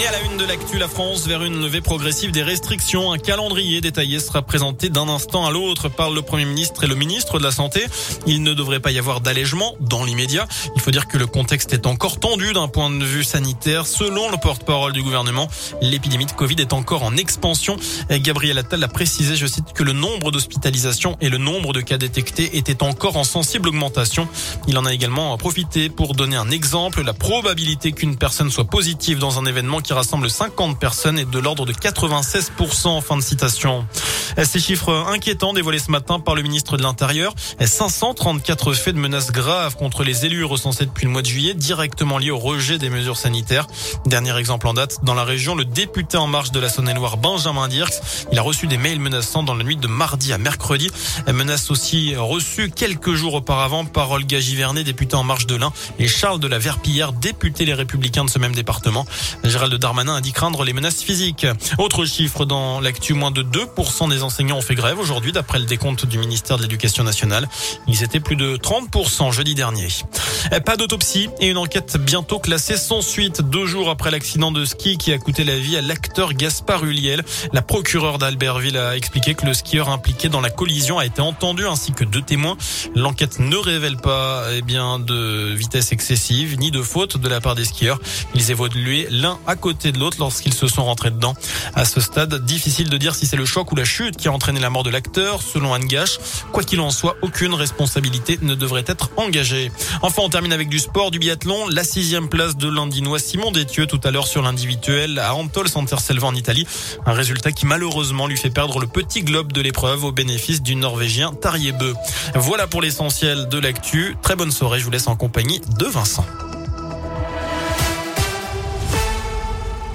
Et à la une de l'actu, la France vers une levée progressive des restrictions. Un calendrier détaillé sera présenté d'un instant à l'autre par le Premier ministre et le ministre de la Santé. Il ne devrait pas y avoir d'allègement dans l'immédiat. Il faut dire que le contexte est encore tendu d'un point de vue sanitaire. Selon le porte-parole du gouvernement, l'épidémie de Covid est encore en expansion. Gabriel Attal a précisé, je cite, que le nombre d'hospitalisations et le nombre de cas détectés étaient encore en sensible augmentation. Il en a également profité pour donner un exemple. La probabilité qu'une personne soit positive dans un événement qui rassemble 50 personnes et de l'ordre de 96%. Fin de citation. Ces chiffres inquiétants dévoilés ce matin par le ministre de l'Intérieur. 534 faits de menaces graves contre les élus recensés depuis le mois de juillet, directement liés au rejet des mesures sanitaires. Dernier exemple en date, dans la région, le député en marche de la Saône-et-Loire, Benjamin Dirks, il a reçu des mails menaçants dans la nuit de mardi à mercredi. Menace aussi reçue quelques jours auparavant par Olga Givernet, député en marche de l'Ain, et Charles de la Verpillière, député les Républicains de ce même département. Gérald Darmanin a dit craindre les menaces physiques. Autre chiffre dans l'actu, moins de 2% des enseignants ont fait grève aujourd'hui d'après le décompte du ministère de l'Éducation nationale. Ils étaient plus de 30% jeudi dernier. Pas d'autopsie et une enquête bientôt classée sans suite. Deux jours après l'accident de ski qui a coûté la vie à l'acteur Gaspard Huliel, la procureure d'Albertville a expliqué que le skieur impliqué dans la collision a été entendu ainsi que deux témoins. L'enquête ne révèle pas eh bien, de vitesse excessive ni de faute de la part des skieurs. Ils évoluaient l'un à côté de l'autre lorsqu'ils se sont rentrés dedans. À ce stade, difficile de dire si c'est le choc ou la chute qui a entraîné la mort de l'acteur, selon Anne Gache. Quoi qu'il en soit, aucune responsabilité ne devrait être engagée. Enfin, on termine avec du sport, du biathlon. La sixième place de l'Indinois Simon Détieux tout à l'heure sur l'individuel à Antol Santerselva en Italie. Un résultat qui malheureusement lui fait perdre le petit globe de l'épreuve au bénéfice du Norvégien Tarjebø. Voilà pour l'essentiel de l'actu. Très bonne soirée. Je vous laisse en compagnie de Vincent.